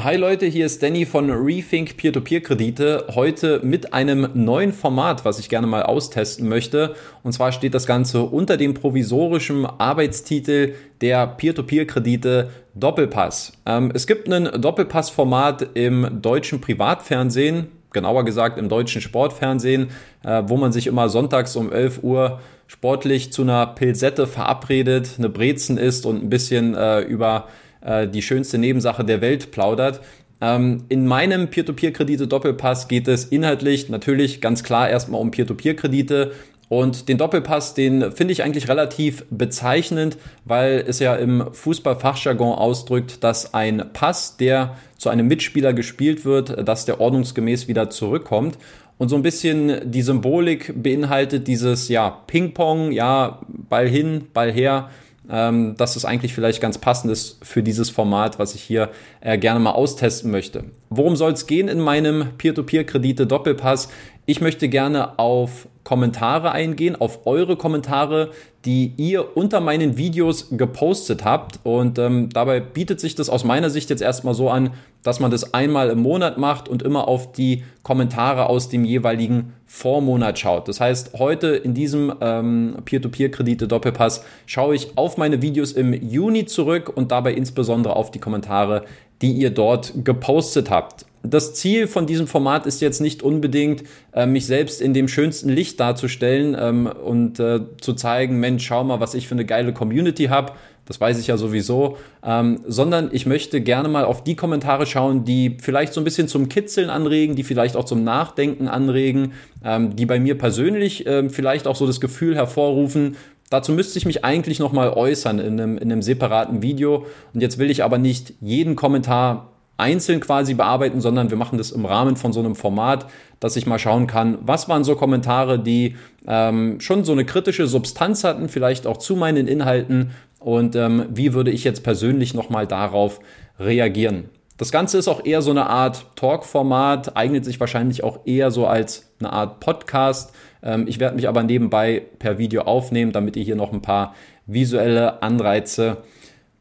Hi Leute, hier ist Danny von Rethink Peer-to-Peer-Kredite. Heute mit einem neuen Format, was ich gerne mal austesten möchte. Und zwar steht das Ganze unter dem provisorischen Arbeitstitel der Peer-to-Peer-Kredite Doppelpass. Ähm, es gibt ein Doppelpass-Format im deutschen Privatfernsehen, genauer gesagt im deutschen Sportfernsehen, äh, wo man sich immer sonntags um 11 Uhr sportlich zu einer Pilsette verabredet, eine Brezen isst und ein bisschen äh, über äh, die schönste Nebensache der Welt plaudert. Ähm, in meinem Peer-to-Peer-Kredite-Doppelpass geht es inhaltlich natürlich ganz klar erstmal um Peer-to-Peer-Kredite. Und den Doppelpass, den finde ich eigentlich relativ bezeichnend, weil es ja im Fußballfachjargon ausdrückt, dass ein Pass, der zu einem Mitspieler gespielt wird, dass der ordnungsgemäß wieder zurückkommt. Und so ein bisschen die Symbolik beinhaltet dieses, ja, Ping-Pong, ja, Ball hin, Ball her, ähm, dass es eigentlich vielleicht ganz passend ist für dieses Format, was ich hier äh, gerne mal austesten möchte. Worum soll es gehen in meinem Peer-to-Peer-Kredite-Doppelpass? Ich möchte gerne auf Kommentare eingehen, auf eure Kommentare, die ihr unter meinen Videos gepostet habt. Und ähm, dabei bietet sich das aus meiner Sicht jetzt erstmal so an, dass man das einmal im Monat macht und immer auf die Kommentare aus dem jeweiligen Vormonat schaut. Das heißt, heute in diesem ähm, Peer-to-Peer-Kredite-Doppelpass schaue ich auf meine Videos im Juni zurück und dabei insbesondere auf die Kommentare, die ihr dort gepostet habt das Ziel von diesem Format ist jetzt nicht unbedingt, äh, mich selbst in dem schönsten Licht darzustellen ähm, und äh, zu zeigen, Mensch, schau mal, was ich für eine geile Community habe. Das weiß ich ja sowieso, ähm, sondern ich möchte gerne mal auf die Kommentare schauen, die vielleicht so ein bisschen zum Kitzeln anregen, die vielleicht auch zum Nachdenken anregen, ähm, die bei mir persönlich ähm, vielleicht auch so das Gefühl hervorrufen, Dazu müsste ich mich eigentlich nochmal äußern in einem, in einem separaten Video. Und jetzt will ich aber nicht jeden Kommentar einzeln quasi bearbeiten, sondern wir machen das im Rahmen von so einem Format, dass ich mal schauen kann, was waren so Kommentare, die ähm, schon so eine kritische Substanz hatten, vielleicht auch zu meinen Inhalten und ähm, wie würde ich jetzt persönlich nochmal darauf reagieren. Das Ganze ist auch eher so eine Art Talk-Format, eignet sich wahrscheinlich auch eher so als eine Art Podcast. Ähm, ich werde mich aber nebenbei per Video aufnehmen, damit ihr hier noch ein paar visuelle Anreize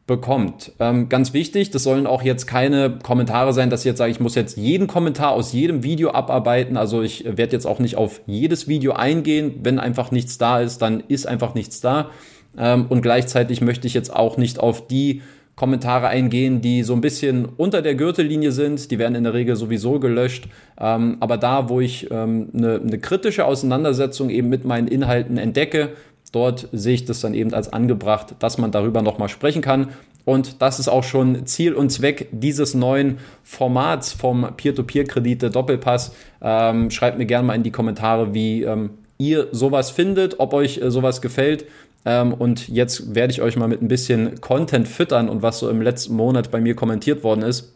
bekommt. Ähm, ganz wichtig, das sollen auch jetzt keine Kommentare sein, dass ich jetzt sage, ich muss jetzt jeden Kommentar aus jedem Video abarbeiten. Also ich werde jetzt auch nicht auf jedes Video eingehen. Wenn einfach nichts da ist, dann ist einfach nichts da. Ähm, und gleichzeitig möchte ich jetzt auch nicht auf die Kommentare eingehen, die so ein bisschen unter der Gürtellinie sind. Die werden in der Regel sowieso gelöscht. Ähm, aber da, wo ich ähm, eine, eine kritische Auseinandersetzung eben mit meinen Inhalten entdecke, Dort sehe ich das dann eben als angebracht, dass man darüber nochmal sprechen kann. Und das ist auch schon Ziel und Zweck dieses neuen Formats vom Peer-to-Peer-Kredite Doppelpass. Ähm, schreibt mir gerne mal in die Kommentare, wie ähm, ihr sowas findet, ob euch äh, sowas gefällt. Ähm, und jetzt werde ich euch mal mit ein bisschen Content füttern und was so im letzten Monat bei mir kommentiert worden ist.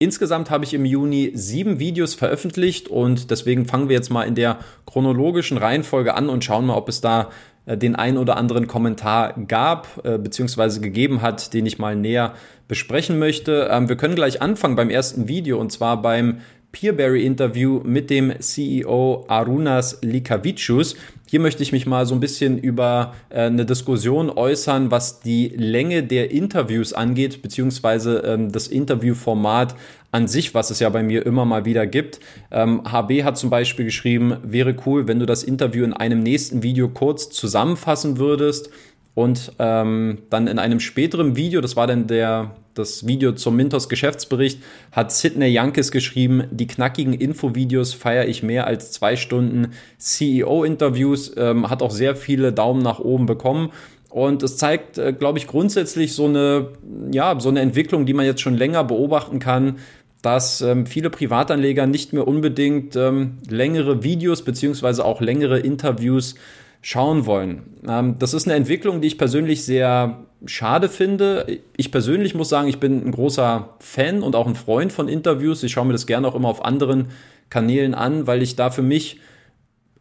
Insgesamt habe ich im Juni sieben Videos veröffentlicht und deswegen fangen wir jetzt mal in der chronologischen Reihenfolge an und schauen mal, ob es da äh, den einen oder anderen Kommentar gab äh, bzw. gegeben hat, den ich mal näher besprechen möchte. Ähm, wir können gleich anfangen beim ersten Video und zwar beim Peerberry-Interview mit dem CEO Arunas Likavicius. Hier möchte ich mich mal so ein bisschen über äh, eine Diskussion äußern, was die Länge der Interviews angeht, beziehungsweise ähm, das Interviewformat an sich, was es ja bei mir immer mal wieder gibt. Ähm, HB hat zum Beispiel geschrieben, wäre cool, wenn du das Interview in einem nächsten Video kurz zusammenfassen würdest und ähm, dann in einem späteren Video, das war dann der das Video zum Mintos Geschäftsbericht, hat Sidney Yankes geschrieben, die knackigen Infovideos feiere ich mehr als zwei Stunden CEO-Interviews, ähm, hat auch sehr viele Daumen nach oben bekommen. Und es zeigt, äh, glaube ich, grundsätzlich so eine, ja, so eine Entwicklung, die man jetzt schon länger beobachten kann, dass ähm, viele Privatanleger nicht mehr unbedingt ähm, längere Videos beziehungsweise auch längere Interviews schauen wollen. Ähm, das ist eine Entwicklung, die ich persönlich sehr schade finde. Ich persönlich muss sagen, ich bin ein großer Fan und auch ein Freund von Interviews. Ich schaue mir das gerne auch immer auf anderen Kanälen an, weil ich da für mich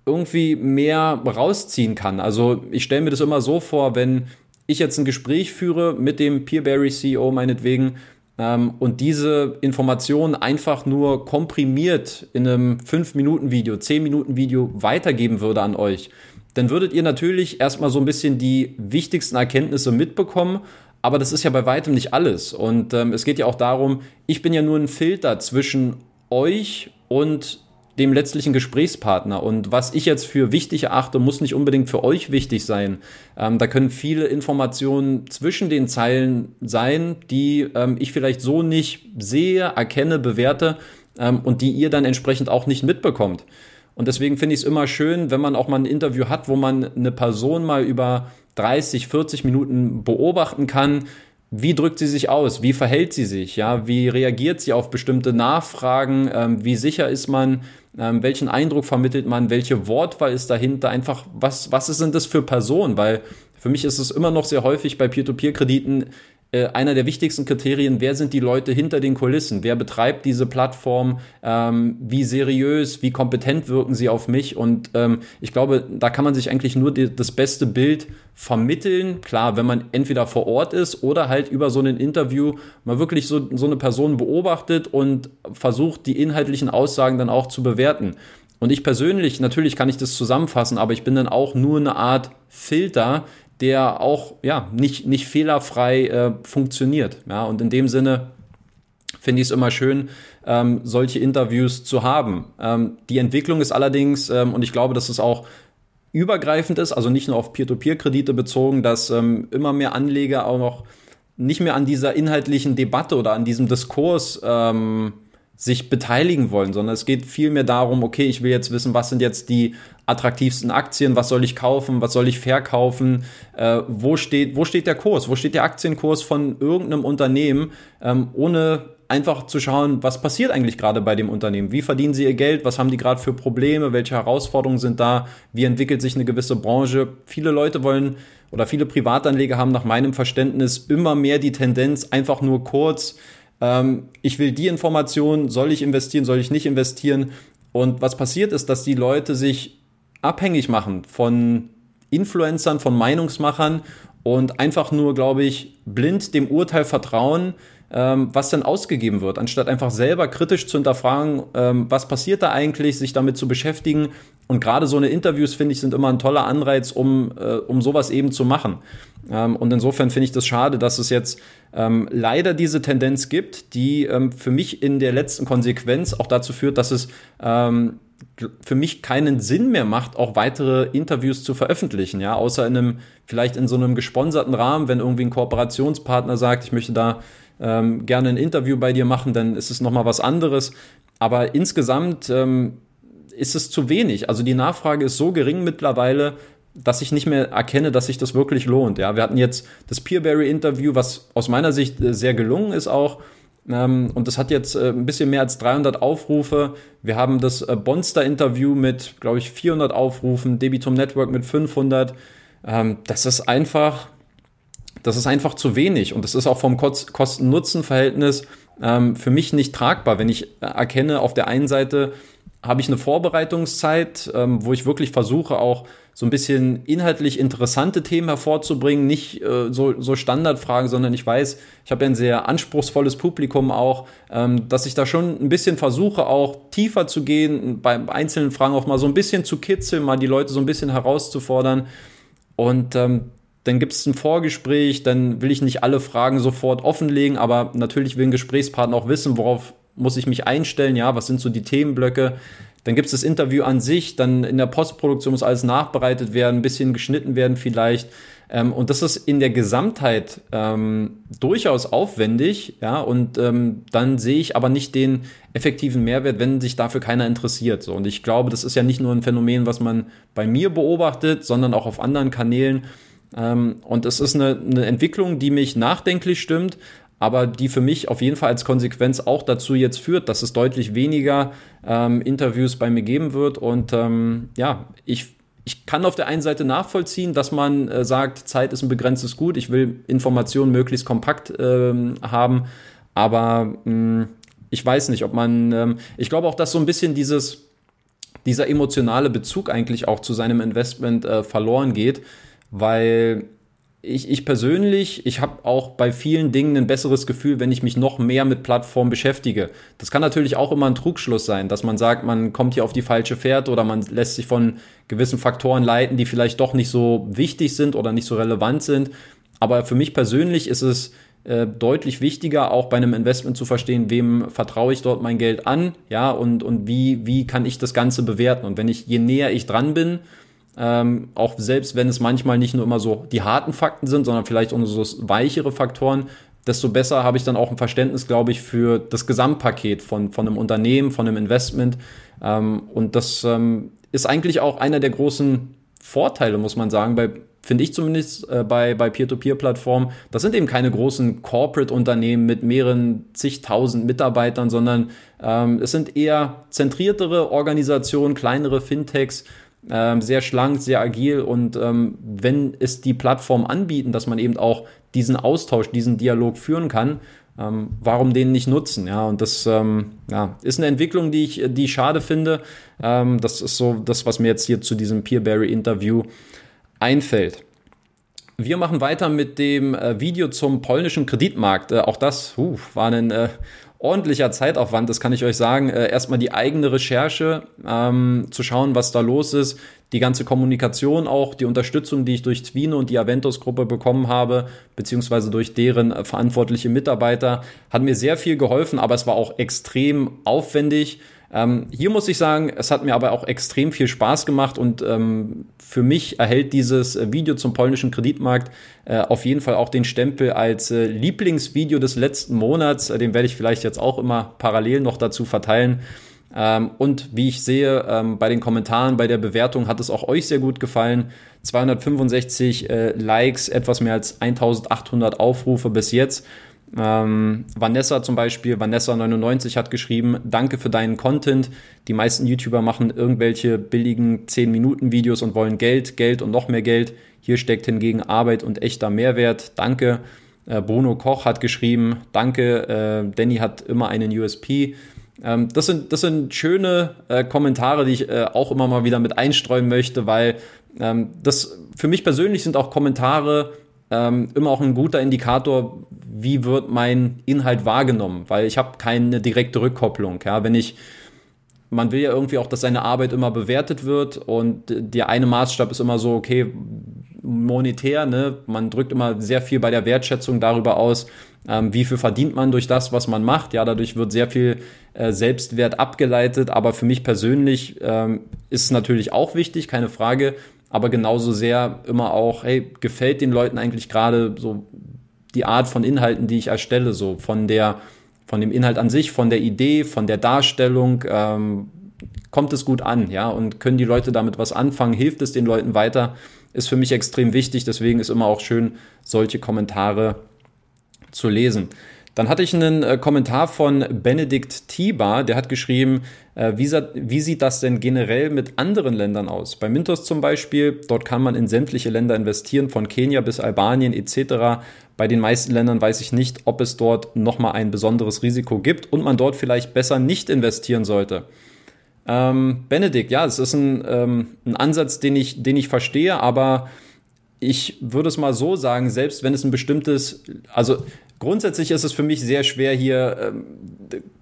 irgendwie mehr rausziehen kann. Also ich stelle mir das immer so vor, wenn ich jetzt ein Gespräch führe mit dem Peerberry CEO meinetwegen ähm, und diese Informationen einfach nur komprimiert in einem 5-Minuten-Video, 10-Minuten-Video weitergeben würde an euch, dann würdet ihr natürlich erstmal so ein bisschen die wichtigsten Erkenntnisse mitbekommen, Aber das ist ja bei weitem nicht alles. Und ähm, es geht ja auch darum, ich bin ja nur ein Filter zwischen euch und dem letztlichen Gesprächspartner. Und was ich jetzt für wichtig erachte, muss nicht unbedingt für euch wichtig sein. Ähm, da können viele Informationen zwischen den Zeilen sein, die ähm, ich vielleicht so nicht sehe, erkenne, bewerte ähm, und die ihr dann entsprechend auch nicht mitbekommt. Und deswegen finde ich es immer schön, wenn man auch mal ein Interview hat, wo man eine Person mal über 30, 40 Minuten beobachten kann, wie drückt sie sich aus? Wie verhält sie sich? Ja, wie reagiert sie auf bestimmte Nachfragen? Ähm, wie sicher ist man? Ähm, welchen Eindruck vermittelt man? Welche Wortwahl ist dahinter? Einfach, was, was sind das für Personen? Weil für mich ist es immer noch sehr häufig bei Peer-to-Peer-Krediten äh, einer der wichtigsten Kriterien, wer sind die Leute hinter den Kulissen, wer betreibt diese Plattform, ähm, wie seriös, wie kompetent wirken sie auf mich und ähm, ich glaube, da kann man sich eigentlich nur die, das beste Bild vermitteln. Klar, wenn man entweder vor Ort ist oder halt über so ein Interview mal wirklich so, so eine Person beobachtet und versucht, die inhaltlichen Aussagen dann auch zu bewerten. Und ich persönlich, natürlich kann ich das zusammenfassen, aber ich bin dann auch nur eine Art Filter, der auch ja nicht, nicht fehlerfrei äh, funktioniert. Ja, und in dem Sinne finde ich es immer schön, ähm, solche Interviews zu haben. Ähm, die Entwicklung ist allerdings, ähm, und ich glaube, dass es auch übergreifend ist, also nicht nur auf Peer-to-Peer-Kredite bezogen, dass ähm, immer mehr Anleger auch noch nicht mehr an dieser inhaltlichen Debatte oder an diesem Diskurs ähm, sich beteiligen wollen, sondern es geht vielmehr darum, okay, ich will jetzt wissen, was sind jetzt die attraktivsten Aktien, was soll ich kaufen, was soll ich verkaufen, äh, wo, steht, wo steht der Kurs, wo steht der Aktienkurs von irgendeinem Unternehmen, ähm, ohne einfach zu schauen, was passiert eigentlich gerade bei dem Unternehmen, wie verdienen sie ihr Geld, was haben die gerade für Probleme, welche Herausforderungen sind da, wie entwickelt sich eine gewisse Branche. Viele Leute wollen oder viele Privatanleger haben nach meinem Verständnis immer mehr die Tendenz, einfach nur kurz ähm, ich will die Information, soll ich investieren, soll ich nicht investieren? Und was passiert ist, dass die Leute sich abhängig machen von Influencern, von Meinungsmachern und einfach nur, glaube ich, blind dem Urteil vertrauen, ähm, was dann ausgegeben wird, anstatt einfach selber kritisch zu hinterfragen, ähm, was passiert da eigentlich, sich damit zu beschäftigen. Und gerade so eine Interviews, finde ich, sind immer ein toller Anreiz, um, äh, um sowas eben zu machen. Ähm, und insofern finde ich das schade, dass es jetzt ähm, leider diese Tendenz gibt, die ähm, für mich in der letzten Konsequenz auch dazu führt, dass es ähm, für mich keinen Sinn mehr macht, auch weitere Interviews zu veröffentlichen, ja, außer in einem, vielleicht in so einem gesponserten Rahmen, wenn irgendwie ein Kooperationspartner sagt, ich möchte da ähm, gerne ein Interview bei dir machen, dann ist es nochmal was anderes. Aber insgesamt ähm, ist es zu wenig. Also die Nachfrage ist so gering mittlerweile, dass ich nicht mehr erkenne, dass sich das wirklich lohnt. Ja, wir hatten jetzt das Peerberry-Interview, was aus meiner Sicht äh, sehr gelungen ist auch. Ähm, und das hat jetzt äh, ein bisschen mehr als 300 Aufrufe. Wir haben das äh, Bonster-Interview mit, glaube ich, 400 Aufrufen, Debitum Network mit 500. Ähm, das ist einfach, das ist einfach zu wenig. Und das ist auch vom Kosten-Nutzen-Verhältnis ähm, für mich nicht tragbar, wenn ich erkenne, auf der einen Seite habe ich eine Vorbereitungszeit, wo ich wirklich versuche, auch so ein bisschen inhaltlich interessante Themen hervorzubringen, nicht äh, so, so Standardfragen, sondern ich weiß, ich habe ja ein sehr anspruchsvolles Publikum auch, ähm, dass ich da schon ein bisschen versuche, auch tiefer zu gehen, bei einzelnen Fragen auch mal so ein bisschen zu kitzeln, mal die Leute so ein bisschen herauszufordern. Und ähm, dann gibt es ein Vorgespräch, dann will ich nicht alle Fragen sofort offenlegen, aber natürlich will ein Gesprächspartner auch wissen, worauf muss ich mich einstellen, ja, was sind so die Themenblöcke. Dann gibt es das Interview an sich, dann in der Postproduktion muss alles nachbereitet werden, ein bisschen geschnitten werden vielleicht. Ähm, und das ist in der Gesamtheit ähm, durchaus aufwendig, ja, und ähm, dann sehe ich aber nicht den effektiven Mehrwert, wenn sich dafür keiner interessiert. So. Und ich glaube, das ist ja nicht nur ein Phänomen, was man bei mir beobachtet, sondern auch auf anderen Kanälen. Ähm, und es ist eine, eine Entwicklung, die mich nachdenklich stimmt, aber die für mich auf jeden Fall als Konsequenz auch dazu jetzt führt, dass es deutlich weniger ähm, Interviews bei mir geben wird. Und ähm, ja, ich, ich kann auf der einen Seite nachvollziehen, dass man äh, sagt, Zeit ist ein begrenztes Gut, ich will Informationen möglichst kompakt ähm, haben, aber mh, hm, ich weiß nicht, ob man, ähm, ich glaube auch, dass so ein bisschen dieses, dieser emotionale Bezug eigentlich auch zu seinem Investment äh, verloren geht, weil ich, ich persönlich, ich habe auch bei vielen Dingen ein besseres Gefühl, wenn ich mich noch mehr mit Plattformen beschäftige. Das kann natürlich auch immer ein Trugschluss sein, dass man sagt, man kommt hier auf die falsche Fährte oder man lässt sich von gewissen Faktoren leiten, die vielleicht doch nicht so wichtig sind oder nicht so relevant sind. aber für mich persönlich ist es äh, deutlich wichtiger, auch bei einem Investment zu verstehen, wem vertraue ich dort mein Geld an, ja, und, und wie, wie kann ich das Ganze bewerten. Und wenn ich, je näher ich dran bin, ähm, auch selbst wenn es manchmal nicht nur immer so die harten Fakten sind, sondern vielleicht auch so weichere Faktoren, desto besser habe ich dann auch ein Verständnis, glaube ich, für das Gesamtpaket von, von einem Unternehmen, von einem Investment. Ähm, und das ähm, ist eigentlich auch einer der großen Vorteile, muss man sagen, bei finde ich zumindest äh, bei, bei Peer-to-Peer-Plattformen, das sind eben keine großen Corporate-Unternehmen mit mehreren zigtausend Mitarbeitern, sondern ähm, es sind eher zentriertere Organisationen, kleinere Fintechs, ähm, sehr schlank, sehr agil und ähm, wenn es die Plattform anbieten, dass man eben auch diesen Austausch, diesen Dialog führen kann, ähm, warum den nicht nutzen? Ja, und das ähm, ja, ist eine Entwicklung, die ich, die ich schade finde. Ähm, das ist so das, was mir jetzt hier zu diesem Peerberry-Interview einfällt. Wir machen weiter mit dem äh, Video zum polnischen Kreditmarkt. Äh, auch das uh, war ein äh, ordentlicher Zeitaufwand, das kann ich euch sagen. Äh, erstmal die eigene Recherche, ähm, zu schauen, was da los ist. Die ganze Kommunikation auch, die Unterstützung, die ich durch Twino und die Aventus-Gruppe bekommen habe, beziehungsweise durch deren äh, verantwortliche Mitarbeiter, hat mir sehr viel geholfen, aber es war auch extrem aufwendig. Ähm, hier muss ich sagen, es hat mir aber auch extrem viel Spaß gemacht und ähm, für mich erhält dieses äh, Video zum polnischen Kreditmarkt äh, auf jeden Fall auch den Stempel als äh, Lieblingsvideo des letzten Monats. Äh, den werde ich vielleicht jetzt auch immer parallel noch dazu verteilen. Ähm, und wie ich sehe, ähm, bei den Kommentaren, bei der Bewertung hat es auch euch sehr gut gefallen. 265 äh, Likes, etwas mehr als 1800 Aufrufe bis jetzt. Ähm, Vanessa zum Beispiel, Vanessa99 hat geschrieben, danke für deinen Content. Die meisten YouTuber machen irgendwelche billigen 10-Minuten-Videos und wollen Geld, Geld und noch mehr Geld. Hier steckt hingegen Arbeit und echter Mehrwert. Danke. Äh, Bruno Koch hat geschrieben, danke. Äh, Danny hat immer einen USP. Ähm, das, sind, das sind schöne äh, Kommentare, die ich äh, auch immer mal wieder mit einstreuen möchte, weil ähm, das für mich persönlich sind auch Kommentare, ähm, immer auch ein guter Indikator, wie wird mein Inhalt wahrgenommen, weil ich habe keine direkte Rückkopplung. Ja, wenn ich man will ja irgendwie auch, dass seine Arbeit immer bewertet wird und der eine Maßstab ist immer so, okay, monetär, ne? Man drückt immer sehr viel bei der Wertschätzung darüber aus, ähm, wie viel verdient man durch das, was man macht. Ja, dadurch wird sehr viel äh, Selbstwert abgeleitet, aber für mich persönlich ähm, ist es natürlich auch wichtig, keine Frage, aber genauso sehr immer auch, hey, gefällt den Leuten eigentlich gerade so die Art von Inhalten, die ich erstelle, so von der, von dem Inhalt an sich, von der Idee, von der Darstellung, ähm, kommt es gut an, ja, und können die Leute damit was anfangen, hilft es den Leuten weiter, ist für mich extrem wichtig, deswegen ist immer auch schön, solche Kommentare zu lesen. Dann hatte ich einen äh, Kommentar von Benedikt Tiba, der hat geschrieben, äh, wie, wie, sieht das denn generell mit anderen Ländern aus? Bei Mintos zum Beispiel, dort kann man in sämtliche Länder investieren, von Kenia bis Albanien etc. Bei den meisten Ländern weiß ich nicht, ob es dort nochmal ein besonderes Risiko gibt und man dort vielleicht besser nicht investieren sollte. Ähm, Benedikt, ja, es ist ein, ähm, ein Ansatz, den ich, den ich verstehe, aber ich würde es mal so sagen, selbst wenn es ein bestimmtes, also grundsätzlich ist es für mich sehr schwer, hier ähm,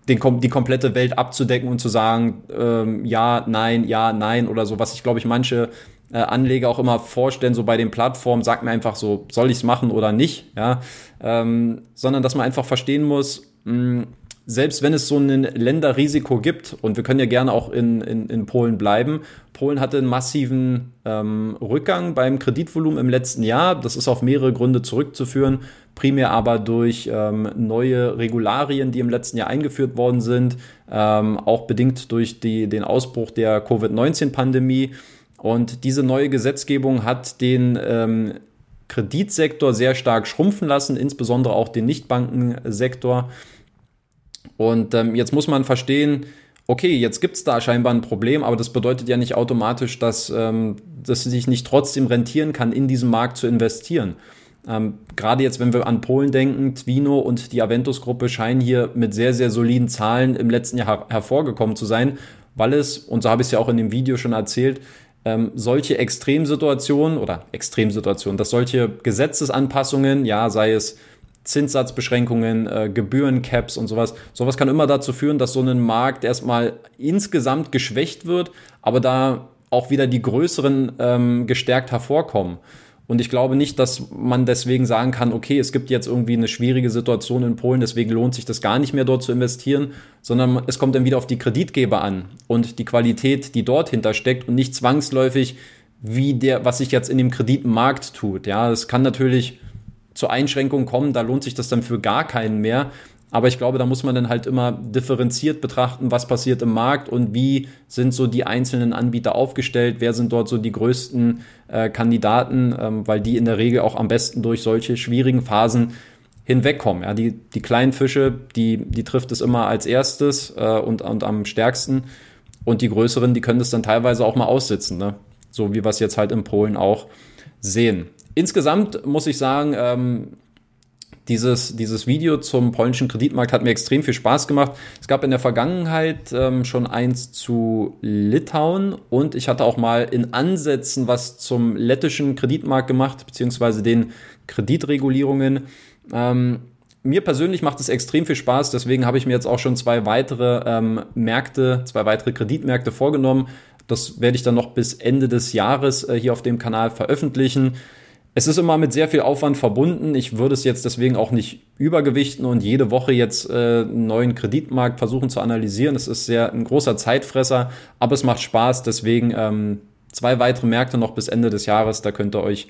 den, die komplette Welt abzudecken und zu sagen, ähm, ja, nein, ja, nein oder so, was ich glaube ich manche äh, Anleger auch immer vorstellen, so bei den Plattformen, sagt mir einfach so, soll ich es machen oder nicht, ja, ähm, sondern dass man einfach verstehen muss, mh, selbst wenn es so ein Länderrisiko gibt, und wir können ja gerne auch in, in, in Polen bleiben, Polen hatte einen massiven ähm, Rückgang beim Kreditvolumen im letzten Jahr. Das ist auf mehrere Gründe zurückzuführen, primär aber durch ähm, neue Regularien, die im letzten Jahr eingeführt worden sind, ähm, auch bedingt durch die, den Ausbruch der Covid-19-Pandemie. Und diese neue Gesetzgebung hat den ähm, Kreditsektor sehr stark schrumpfen lassen, insbesondere auch den Nichtbankensektor. Und ähm, jetzt muss man verstehen, okay, jetzt gibt es da scheinbar ein Problem, aber das bedeutet ja nicht automatisch, dass ähm, das sich nicht trotzdem rentieren kann, in diesem Markt zu investieren. Ähm, Gerade jetzt, wenn wir an Polen denken, Twino und die Aventus-Gruppe scheinen hier mit sehr, sehr soliden Zahlen im letzten Jahr her hervorgekommen zu sein, weil es, und so habe ich es ja auch in dem Video schon erzählt, ähm, solche Extremsituationen oder Extremsituationen, dass solche Gesetzesanpassungen, ja, sei es Zinssatzbeschränkungen, äh, Gebührencaps und sowas. Sowas kann immer dazu führen, dass so ein Markt erstmal insgesamt geschwächt wird, aber da auch wieder die größeren ähm, gestärkt hervorkommen. Und ich glaube nicht, dass man deswegen sagen kann, okay, es gibt jetzt irgendwie eine schwierige Situation in Polen, deswegen lohnt sich das gar nicht mehr dort zu investieren, sondern es kommt dann wieder auf die Kreditgeber an und die Qualität, die dort hintersteckt und nicht zwangsläufig, wie der, was sich jetzt in dem Kreditmarkt tut. Ja, es kann natürlich zu Einschränkungen kommen, da lohnt sich das dann für gar keinen mehr. Aber ich glaube, da muss man dann halt immer differenziert betrachten, was passiert im Markt und wie sind so die einzelnen Anbieter aufgestellt, wer sind dort so die größten äh, Kandidaten, ähm, weil die in der Regel auch am besten durch solche schwierigen Phasen hinwegkommen. Ja, die, die kleinen Fische, die, die trifft es immer als erstes äh, und, und am stärksten. Und die größeren, die können das dann teilweise auch mal aussitzen, ne? so wie wir es jetzt halt in Polen auch sehen. Insgesamt muss ich sagen, ähm, dieses, dieses Video zum polnischen Kreditmarkt hat mir extrem viel Spaß gemacht. Es gab in der Vergangenheit ähm, schon eins zu Litauen und ich hatte auch mal in Ansätzen was zum lettischen Kreditmarkt gemacht, beziehungsweise den Kreditregulierungen. Ähm, mir persönlich macht es extrem viel Spaß, deswegen habe ich mir jetzt auch schon zwei weitere ähm, Märkte, zwei weitere Kreditmärkte vorgenommen. Das werde ich dann noch bis Ende des Jahres äh, hier auf dem Kanal veröffentlichen. Es ist immer mit sehr viel Aufwand verbunden. Ich würde es jetzt deswegen auch nicht übergewichten und jede Woche jetzt äh, einen neuen Kreditmarkt versuchen zu analysieren. Es ist sehr ein großer Zeitfresser, aber es macht Spaß. Deswegen ähm, zwei weitere Märkte noch bis Ende des Jahres. Da könnt ihr euch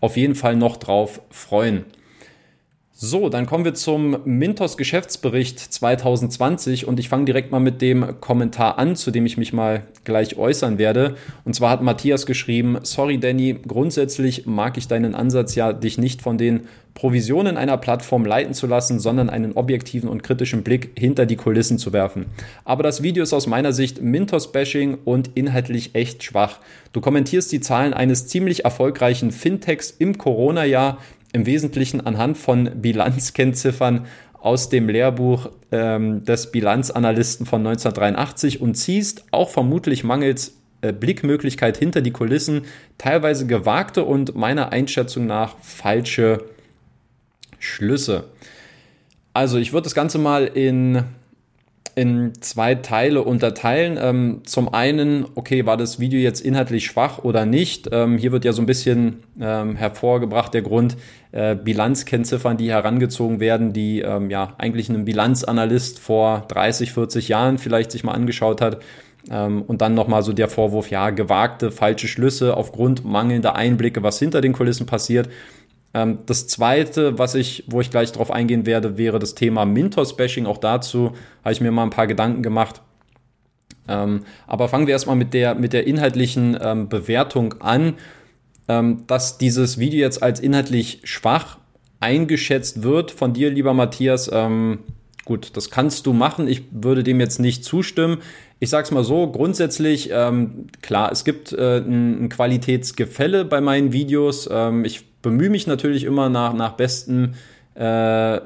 auf jeden Fall noch drauf freuen. So, dann kommen wir zum Mintos Geschäftsbericht 2020 und ich fange direkt mal mit dem Kommentar an, zu dem ich mich mal gleich äußern werde. Und zwar hat Matthias geschrieben, sorry Danny, grundsätzlich mag ich deinen Ansatz ja, dich nicht von den Provisionen einer Plattform leiten zu lassen, sondern einen objektiven und kritischen Blick hinter die Kulissen zu werfen. Aber das Video ist aus meiner Sicht Mintos-Bashing und inhaltlich echt schwach. Du kommentierst die Zahlen eines ziemlich erfolgreichen Fintechs im Corona-Jahr im Wesentlichen anhand von Bilanzkennziffern aus dem Lehrbuch ähm, des Bilanzanalysten von 1983 und ziehst auch vermutlich mangels äh, Blickmöglichkeit hinter die Kulissen teilweise gewagte und meiner Einschätzung nach falsche Schlüsse. Also ich würde das Ganze mal in in zwei Teile unterteilen. Ähm, zum einen, okay, war das Video jetzt inhaltlich schwach oder nicht? Ähm, hier wird ja so ein bisschen ähm, hervorgebracht der Grund, äh, Bilanzkennziffern, die herangezogen werden, die ähm, ja eigentlich ein Bilanzanalyst vor 30, 40 Jahren vielleicht sich mal angeschaut hat. Ähm, und dann nochmal so der Vorwurf, ja, gewagte falsche Schlüsse aufgrund mangelnder Einblicke, was hinter den Kulissen passiert. Ähm, das zweite, was ich, wo ich gleich drauf eingehen werde, wäre das Thema Mintos-Bashing. Auch dazu habe ich mir mal ein paar Gedanken gemacht. Ähm, aber fangen wir erstmal mit der, mit der inhaltlichen ähm, Bewertung an, ähm, dass dieses Video jetzt als inhaltlich schwach eingeschätzt wird von dir, lieber Matthias. Ähm, gut, das kannst du machen. Ich würde dem jetzt nicht zustimmen. Ich sage es mal so, grundsätzlich, ähm, klar, es gibt äh, ein, ein, Qualitätsgefälle bei meinen Videos. Ähm, ich bemühe mich natürlich immer nach, nach bestem äh,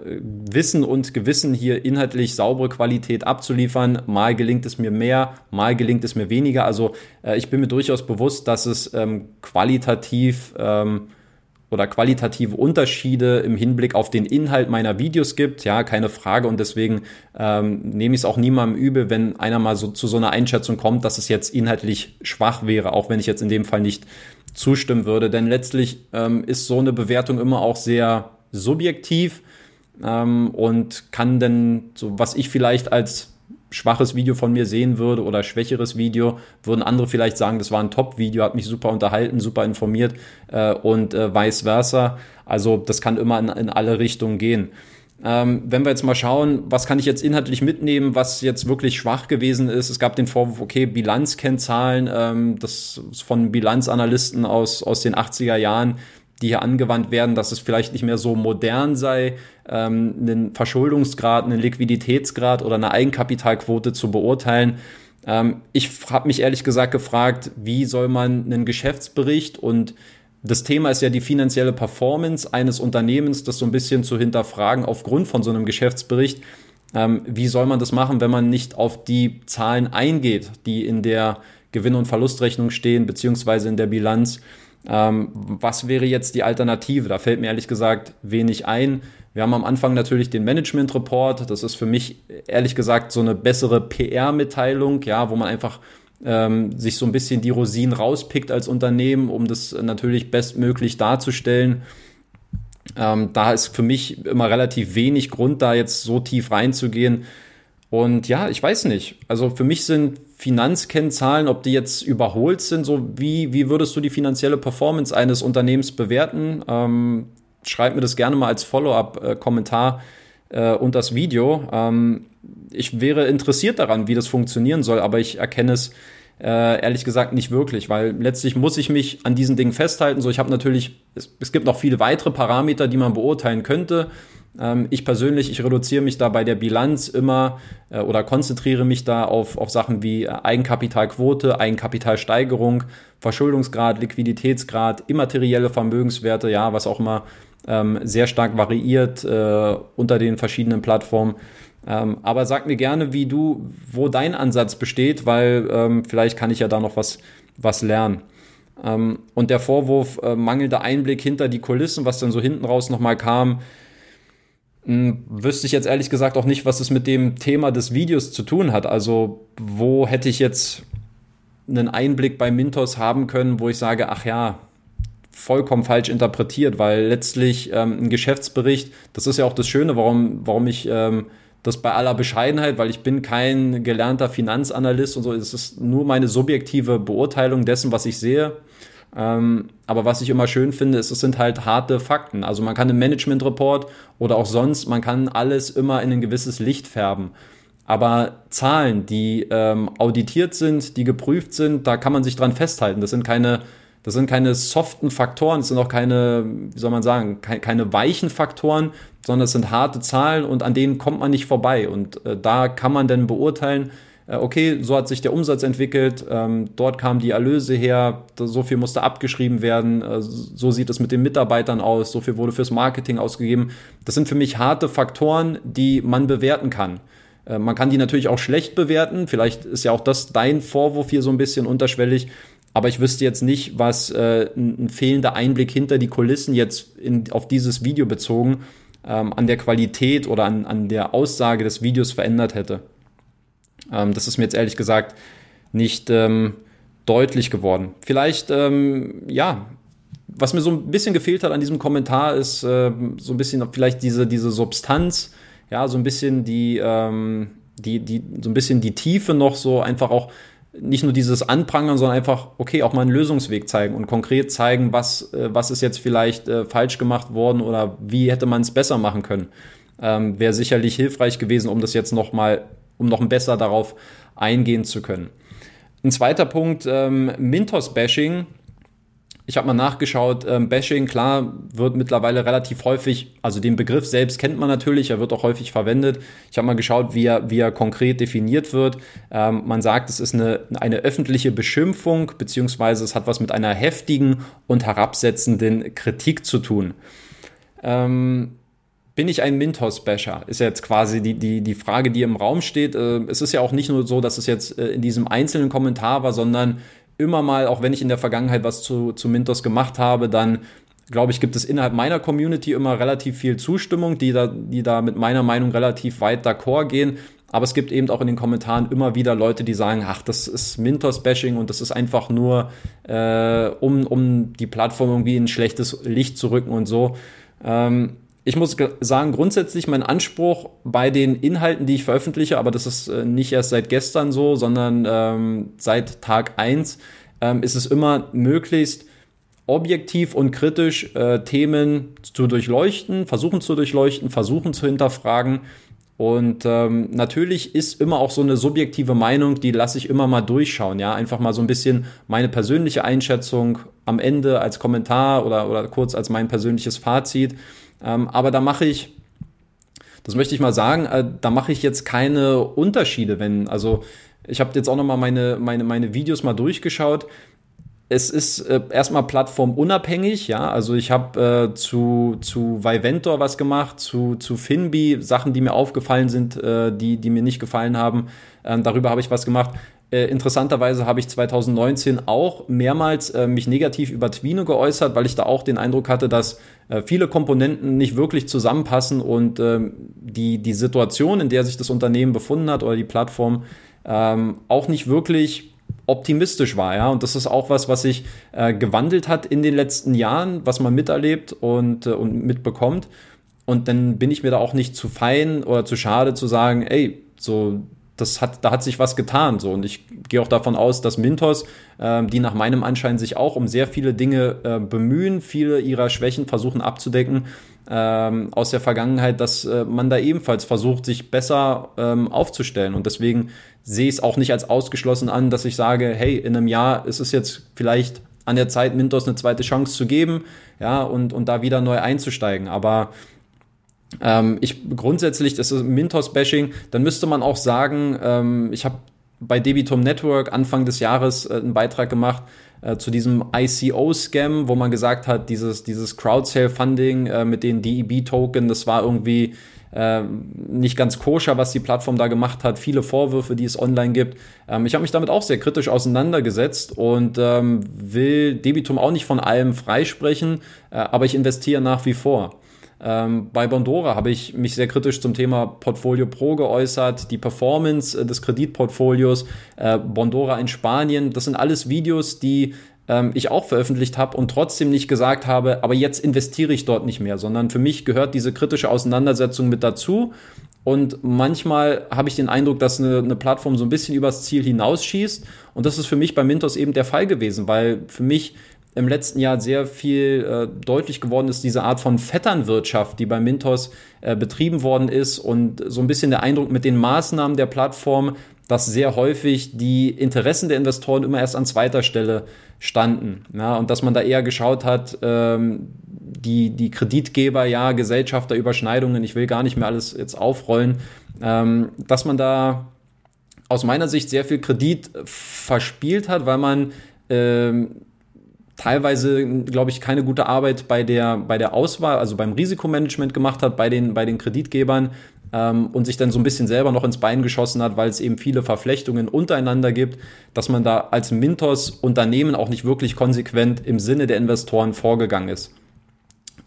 Wissen und Gewissen hier inhaltlich saubere Qualität abzuliefern. Mal gelingt es mir mehr, mal gelingt es mir weniger. Also äh, ich bin mir durchaus bewusst, dass es ähm, qualitativ ähm, oder qualitative Unterschiede im Hinblick auf den Inhalt meiner Videos gibt. Ja, keine Frage. Und deswegen ähm, nehme ich es auch niemandem übel, wenn einer mal so zu so einer Einschätzung kommt, dass es jetzt inhaltlich schwach wäre, auch wenn ich jetzt in dem Fall nicht zustimmen würde. Denn letztlich ähm, ist so eine Bewertung immer auch sehr subjektiv ähm, und kann denn, so was ich vielleicht als schwaches Video von mir sehen würde oder schwächeres Video, würden andere vielleicht sagen, das war ein Top-Video, hat mich super unterhalten, super informiert äh, und äh, vice versa. Also das kann immer in, in alle Richtungen gehen. Ähm, wenn wir jetzt mal schauen, was kann ich jetzt inhaltlich mitnehmen, was jetzt wirklich schwach gewesen ist. Es gab den Vorwurf, okay, Bilanzkennzahlen, ähm, das von Bilanzanalysten aus, aus den 80er Jahren, die hier angewandt werden, dass es vielleicht nicht mehr so modern sei, ähm, einen Verschuldungsgrad, einen Liquiditätsgrad oder eine Eigenkapitalquote zu beurteilen. Ähm, ich habe mich ehrlich gesagt gefragt, wie soll man einen Geschäftsbericht und das Thema ist ja die finanzielle Performance eines Unternehmens, das so ein bisschen zu hinterfragen aufgrund von so einem Geschäftsbericht. Ähm, wie soll man das machen, wenn man nicht auf die Zahlen eingeht, die in der Gewinn- und Verlustrechnung stehen, beziehungsweise in der Bilanz? Ähm, was wäre jetzt die Alternative? Da fällt mir ehrlich gesagt wenig ein. Wir haben am Anfang natürlich den Management Report. Das ist für mich ehrlich gesagt so eine bessere PR-Mitteilung, ja, wo man einfach ähm, sich so ein bisschen die Rosinen rauspickt als Unternehmen, um das natürlich bestmöglich darzustellen. Ähm, da ist für mich immer relativ wenig Grund, da jetzt so tief reinzugehen. Und ja, ich weiß nicht. Also für mich sind Finanzkennzahlen, ob die jetzt überholt sind, so wie, wie würdest du die finanzielle Performance eines Unternehmens bewerten? Ähm, schreib mir das gerne mal als Follow-up-Kommentar äh, unter das Video. Ähm, ich wäre interessiert daran, wie das funktionieren soll, aber ich erkenne es äh, ehrlich gesagt nicht wirklich, weil letztlich muss ich mich an diesen Dingen festhalten. So, ich habe natürlich, es, es gibt noch viele weitere Parameter, die man beurteilen könnte. Ähm, ich persönlich, ich reduziere mich da bei der Bilanz immer äh, oder konzentriere mich da auf, auf Sachen wie Eigenkapitalquote, Eigenkapitalsteigerung, Verschuldungsgrad, Liquiditätsgrad, immaterielle Vermögenswerte, ja, was auch immer ähm, sehr stark variiert äh, unter den verschiedenen Plattformen. Ähm, aber sag mir gerne, wie du, wo dein Ansatz besteht, weil ähm, vielleicht kann ich ja da noch was, was lernen. Ähm, und der Vorwurf äh, mangelnder Einblick hinter die Kulissen, was dann so hinten raus nochmal kam, hm, wüsste ich jetzt ehrlich gesagt auch nicht, was es mit dem Thema des Videos zu tun hat. Also wo hätte ich jetzt einen Einblick bei Mintos haben können, wo ich sage, ach ja, vollkommen falsch interpretiert, weil letztlich ähm, ein Geschäftsbericht, das ist ja auch das Schöne, warum, warum ich ähm, das bei aller Bescheidenheit, weil ich bin kein gelernter Finanzanalyst und so, es ist nur meine subjektive Beurteilung dessen, was ich sehe. Ähm, aber was ich immer schön finde, ist, es sind halt harte Fakten. Also man kann im Management-Report oder auch sonst, man kann alles immer in ein gewisses Licht färben. Aber Zahlen, die ähm, auditiert sind, die geprüft sind, da kann man sich dran festhalten. Das sind keine das sind keine soften Faktoren, das sind auch keine, wie soll man sagen, keine, keine weichen Faktoren, sondern es sind harte Zahlen und an denen kommt man nicht vorbei. Und äh, da kann man dann beurteilen, äh, okay, so hat sich der Umsatz entwickelt, ähm, dort kamen die Erlöse her, so viel musste abgeschrieben werden, äh, so sieht es mit den Mitarbeitern aus, so viel wurde fürs Marketing ausgegeben. Das sind für mich harte Faktoren, die man bewerten kann. Äh, man kann die natürlich auch schlecht bewerten. Vielleicht ist ja auch das dein Vorwurf hier so ein bisschen unterschwellig, aber ich wüsste jetzt nicht, was äh, ein fehlender Einblick hinter die Kulissen jetzt in, auf dieses Video bezogen ähm, an der Qualität oder an, an der Aussage des Videos verändert hätte. Ähm, das ist mir jetzt ehrlich gesagt nicht ähm, deutlich geworden. Vielleicht, ähm, ja, was mir so ein bisschen gefehlt hat an diesem Kommentar ist äh, so ein bisschen vielleicht diese, diese Substanz, ja, so ein bisschen die, ähm, die, die, so ein bisschen die Tiefe noch so einfach auch nicht nur dieses Anprangern, sondern einfach, okay, auch mal einen Lösungsweg zeigen und konkret zeigen, was, äh, was ist jetzt vielleicht äh, falsch gemacht worden oder wie hätte man es besser machen können. Ähm, Wäre sicherlich hilfreich gewesen, um das jetzt noch mal, um noch besser darauf eingehen zu können. Ein zweiter Punkt, ähm, Mintos-Bashing ich habe mal nachgeschaut, ähm, Bashing, klar, wird mittlerweile relativ häufig, also den Begriff selbst kennt man natürlich, er wird auch häufig verwendet. Ich habe mal geschaut, wie er, wie er konkret definiert wird. Ähm, man sagt, es ist eine, eine öffentliche Beschimpfung, beziehungsweise es hat was mit einer heftigen und herabsetzenden Kritik zu tun. Ähm, bin ich ein Mintos-Basher? Ist jetzt quasi die, die, die Frage, die im Raum steht. Äh, es ist ja auch nicht nur so, dass es jetzt äh, in diesem einzelnen Kommentar war, sondern immer mal, auch wenn ich in der Vergangenheit was zu, zu Mintos gemacht habe, dann glaube ich, gibt es innerhalb meiner Community immer relativ viel Zustimmung, die da, die da mit meiner Meinung relativ weit d'accord gehen. Aber es gibt eben auch in den Kommentaren immer wieder Leute, die sagen, ach, das ist Mintos-Bashing und das ist einfach nur, äh, um, um die Plattform irgendwie in schlechtes Licht zu rücken und so. Ähm, ich muss sagen, grundsätzlich mein Anspruch bei den Inhalten, die ich veröffentliche, aber das ist äh, nicht erst seit gestern so, sondern ähm, seit Tag eins ähm, ist es immer möglichst objektiv und kritisch äh, Themen zu durchleuchten, versuchen zu durchleuchten, versuchen zu hinterfragen. Und ähm, natürlich ist immer auch so eine subjektive Meinung, die lasse ich immer mal durchschauen, ja, einfach mal so ein bisschen meine persönliche Einschätzung am Ende als Kommentar oder, oder kurz als mein persönliches Fazit. Ähm, aber da mache ich, das möchte ich mal sagen, äh, da mache ich jetzt keine Unterschiede, wenn, also ich habe jetzt auch nochmal meine, meine, meine Videos mal durchgeschaut. Es ist äh, erstmal plattformunabhängig, ja. Also ich habe äh, zu, zu Viventor was gemacht, zu, zu Finbi, Sachen, die mir aufgefallen sind, äh, die, die mir nicht gefallen haben. Ähm, darüber habe ich was gemacht. Äh, interessanterweise habe ich 2019 auch mehrmals äh, mich negativ über Twino geäußert, weil ich da auch den Eindruck hatte, dass äh, viele Komponenten nicht wirklich zusammenpassen und ähm, die, die Situation, in der sich das Unternehmen befunden hat oder die Plattform, ähm, auch nicht wirklich optimistisch war, ja. Und das ist auch was, was sich äh, gewandelt hat in den letzten Jahren, was man miterlebt und, äh, und mitbekommt. Und dann bin ich mir da auch nicht zu fein oder zu schade zu sagen, ey, so, das hat, da hat sich was getan. So. Und ich gehe auch davon aus, dass Mintos, äh, die nach meinem Anschein sich auch um sehr viele Dinge äh, bemühen, viele ihrer Schwächen versuchen abzudecken, ähm, aus der Vergangenheit, dass äh, man da ebenfalls versucht, sich besser ähm, aufzustellen. Und deswegen sehe ich es auch nicht als ausgeschlossen an, dass ich sage, hey, in einem Jahr ist es jetzt vielleicht an der Zeit, Mintos eine zweite Chance zu geben, ja, und, und da wieder neu einzusteigen. Aber ähm, ich grundsätzlich, das ist Mintos-Bashing, dann müsste man auch sagen, ähm, ich habe bei Debitum Network Anfang des Jahres äh, einen Beitrag gemacht, äh, zu diesem ICO-Scam, wo man gesagt hat, dieses, dieses Crowd-Sale-Funding äh, mit den DEB-Token, das war irgendwie äh, nicht ganz koscher, was die Plattform da gemacht hat. Viele Vorwürfe, die es online gibt. Ähm, ich habe mich damit auch sehr kritisch auseinandergesetzt und ähm, will Debitum auch nicht von allem freisprechen, äh, aber ich investiere nach wie vor. Ähm, bei Bondora habe ich mich sehr kritisch zum Thema Portfolio Pro geäußert, die Performance äh, des Kreditportfolios, äh, Bondora in Spanien. Das sind alles Videos, die ähm, ich auch veröffentlicht habe und trotzdem nicht gesagt habe, aber jetzt investiere ich dort nicht mehr, sondern für mich gehört diese kritische Auseinandersetzung mit dazu. Und manchmal habe ich den Eindruck, dass eine, eine, Plattform so ein bisschen übers Ziel hinausschießt. Und das ist für mich bei Mintos eben der Fall gewesen, weil für mich im letzten Jahr sehr viel äh, deutlich geworden ist, diese Art von Vetternwirtschaft, die bei Mintos äh, betrieben worden ist und so ein bisschen der Eindruck mit den Maßnahmen der Plattform, dass sehr häufig die Interessen der Investoren immer erst an zweiter Stelle standen. Ja, und dass man da eher geschaut hat, ähm, die, die Kreditgeber, ja, Gesellschafter, Überschneidungen, ich will gar nicht mehr alles jetzt aufrollen, ähm, dass man da aus meiner Sicht sehr viel Kredit verspielt hat, weil man ähm, teilweise, glaube ich, keine gute Arbeit bei der, bei der Auswahl, also beim Risikomanagement gemacht hat, bei den, bei den Kreditgebern ähm, und sich dann so ein bisschen selber noch ins Bein geschossen hat, weil es eben viele Verflechtungen untereinander gibt, dass man da als Mintos Unternehmen auch nicht wirklich konsequent im Sinne der Investoren vorgegangen ist.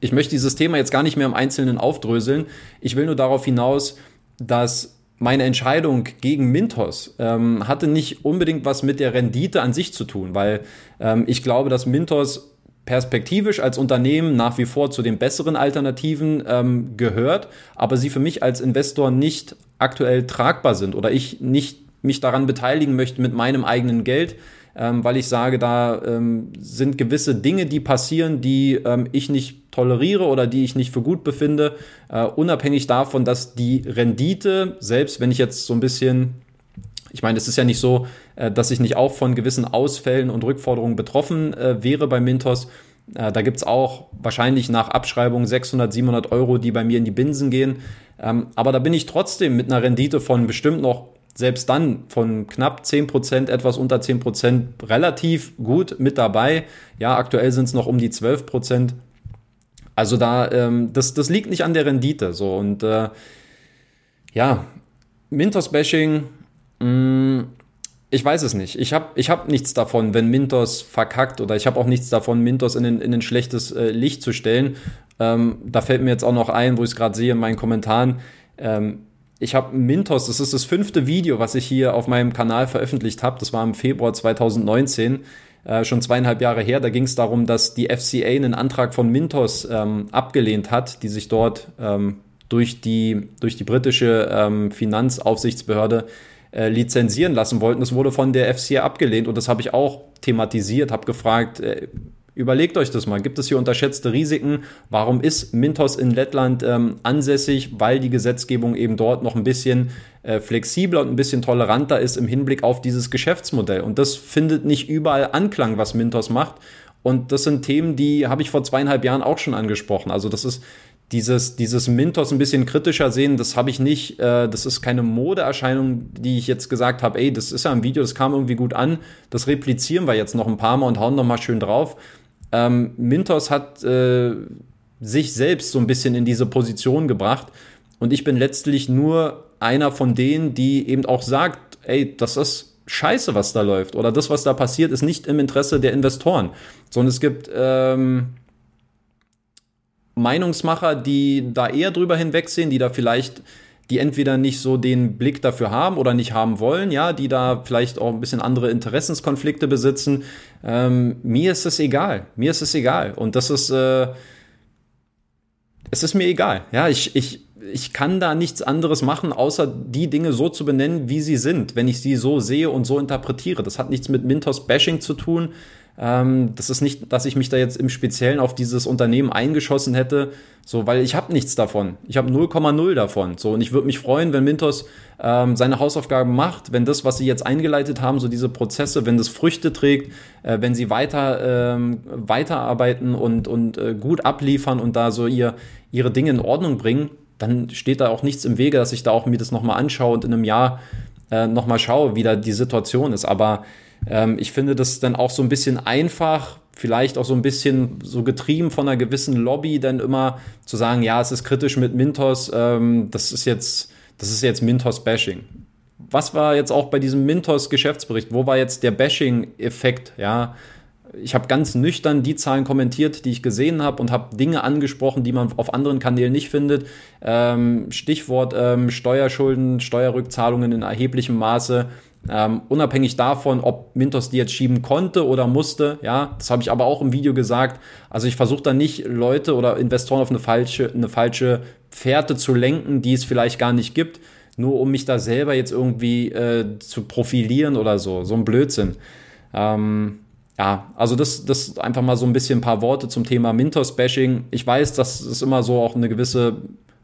Ich möchte dieses Thema jetzt gar nicht mehr im Einzelnen aufdröseln. Ich will nur darauf hinaus, dass meine Entscheidung gegen Mintos ähm, hatte nicht unbedingt was mit der Rendite an sich zu tun, weil ähm, ich glaube, dass Mintos perspektivisch als Unternehmen nach wie vor zu den besseren Alternativen ähm, gehört, aber sie für mich als Investor nicht aktuell tragbar sind oder ich nicht mich daran beteiligen möchte mit meinem eigenen Geld, ähm, weil ich sage, da ähm, sind gewisse Dinge, die passieren, die ähm, ich nicht toleriere oder die ich nicht für gut befinde, äh, unabhängig davon, dass die Rendite, selbst wenn ich jetzt so ein bisschen, ich meine, es ist ja nicht so, äh, dass ich nicht auch von gewissen Ausfällen und Rückforderungen betroffen äh, wäre bei Mintos. Äh, da gibt's auch wahrscheinlich nach Abschreibung 600, 700 Euro, die bei mir in die Binsen gehen. Ähm, aber da bin ich trotzdem mit einer Rendite von bestimmt noch selbst dann von knapp 10%, etwas unter 10% relativ gut mit dabei. Ja, aktuell sind es noch um die 12%. Also da, ähm, das, das liegt nicht an der Rendite. So und äh, ja, Mintos-Bashing, mm, ich weiß es nicht. Ich habe ich hab nichts davon, wenn Mintos verkackt oder ich habe auch nichts davon, Mintos in, in ein schlechtes äh, Licht zu stellen. Ähm, da fällt mir jetzt auch noch ein, wo ich es gerade sehe in meinen Kommentaren. Ähm, ich habe Mintos, das ist das fünfte Video, was ich hier auf meinem Kanal veröffentlicht habe. Das war im Februar 2019, äh, schon zweieinhalb Jahre her. Da ging es darum, dass die FCA einen Antrag von Mintos ähm, abgelehnt hat, die sich dort ähm, durch, die, durch die britische ähm, Finanzaufsichtsbehörde äh, lizenzieren lassen wollten. Das wurde von der FCA abgelehnt und das habe ich auch thematisiert, habe gefragt, äh, Überlegt euch das mal. Gibt es hier unterschätzte Risiken? Warum ist Mintos in Lettland ähm, ansässig? Weil die Gesetzgebung eben dort noch ein bisschen äh, flexibler und ein bisschen toleranter ist im Hinblick auf dieses Geschäftsmodell. Und das findet nicht überall Anklang, was Mintos macht. Und das sind Themen, die habe ich vor zweieinhalb Jahren auch schon angesprochen. Also das ist dieses, dieses Mintos ein bisschen kritischer sehen, das habe ich nicht, äh, das ist keine Modeerscheinung, die ich jetzt gesagt habe, ey, das ist ja ein Video, das kam irgendwie gut an, das replizieren wir jetzt noch ein paar Mal und hauen noch mal schön drauf. Ähm, Mintos hat äh, sich selbst so ein bisschen in diese Position gebracht. Und ich bin letztlich nur einer von denen, die eben auch sagt, ey, das ist scheiße, was da läuft. Oder das, was da passiert, ist nicht im Interesse der Investoren, sondern es gibt ähm, Meinungsmacher, die da eher drüber hinwegsehen, die da vielleicht die entweder nicht so den Blick dafür haben oder nicht haben wollen, ja, die da vielleicht auch ein bisschen andere Interessenskonflikte besitzen. Ähm, mir ist es egal. Mir ist es egal. Und das ist, äh, es ist mir egal. Ja, ich, ich, ich kann da nichts anderes machen, außer die Dinge so zu benennen, wie sie sind, wenn ich sie so sehe und so interpretiere. Das hat nichts mit Mintos-Bashing zu tun. Ähm, das ist nicht, dass ich mich da jetzt im Speziellen auf dieses Unternehmen eingeschossen hätte, so, weil ich habe nichts davon. Ich habe 0,0 davon. So, und ich würde mich freuen, wenn Mintos ähm, seine Hausaufgaben macht, wenn das, was sie jetzt eingeleitet haben, so diese Prozesse, wenn das Früchte trägt, äh, wenn sie weiter ähm, weiterarbeiten und, und äh, gut abliefern und da so ihr, ihre Dinge in Ordnung bringen, dann steht da auch nichts im Wege, dass ich da auch mir das nochmal anschaue und in einem Jahr äh, nochmal schaue, wie da die Situation ist. Aber ähm, ich finde das dann auch so ein bisschen einfach, vielleicht auch so ein bisschen so getrieben von einer gewissen Lobby, dann immer zu sagen, ja, es ist kritisch mit Mintos, ähm, das ist jetzt, das ist jetzt Mintos-Bashing. Was war jetzt auch bei diesem Mintos-Geschäftsbericht? Wo war jetzt der Bashing-Effekt? Ja, ich habe ganz nüchtern die Zahlen kommentiert, die ich gesehen habe und habe Dinge angesprochen, die man auf anderen Kanälen nicht findet. Ähm, Stichwort ähm, Steuerschulden, Steuerrückzahlungen in erheblichem Maße. Ähm, unabhängig davon, ob Mintos die jetzt schieben konnte oder musste, ja, das habe ich aber auch im Video gesagt. Also ich versuche da nicht Leute oder Investoren auf eine falsche, eine falsche Fährte zu lenken, die es vielleicht gar nicht gibt, nur um mich da selber jetzt irgendwie äh, zu profilieren oder so. So ein Blödsinn. Ähm, ja, also das, das einfach mal so ein bisschen ein paar Worte zum Thema Mintos-Bashing. Ich weiß, dass es immer so auch eine gewisse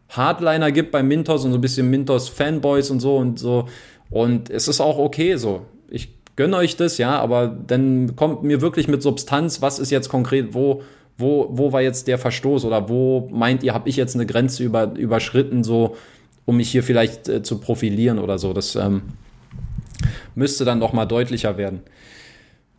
Hardliner gibt bei Mintos und so ein bisschen Mintos-Fanboys und so und so. Und es ist auch okay so. Ich gönne euch das, ja, aber dann kommt mir wirklich mit Substanz, was ist jetzt konkret, wo, wo, wo war jetzt der Verstoß oder wo meint ihr, habe ich jetzt eine Grenze über, überschritten, so, um mich hier vielleicht äh, zu profilieren oder so. Das ähm, müsste dann noch mal deutlicher werden.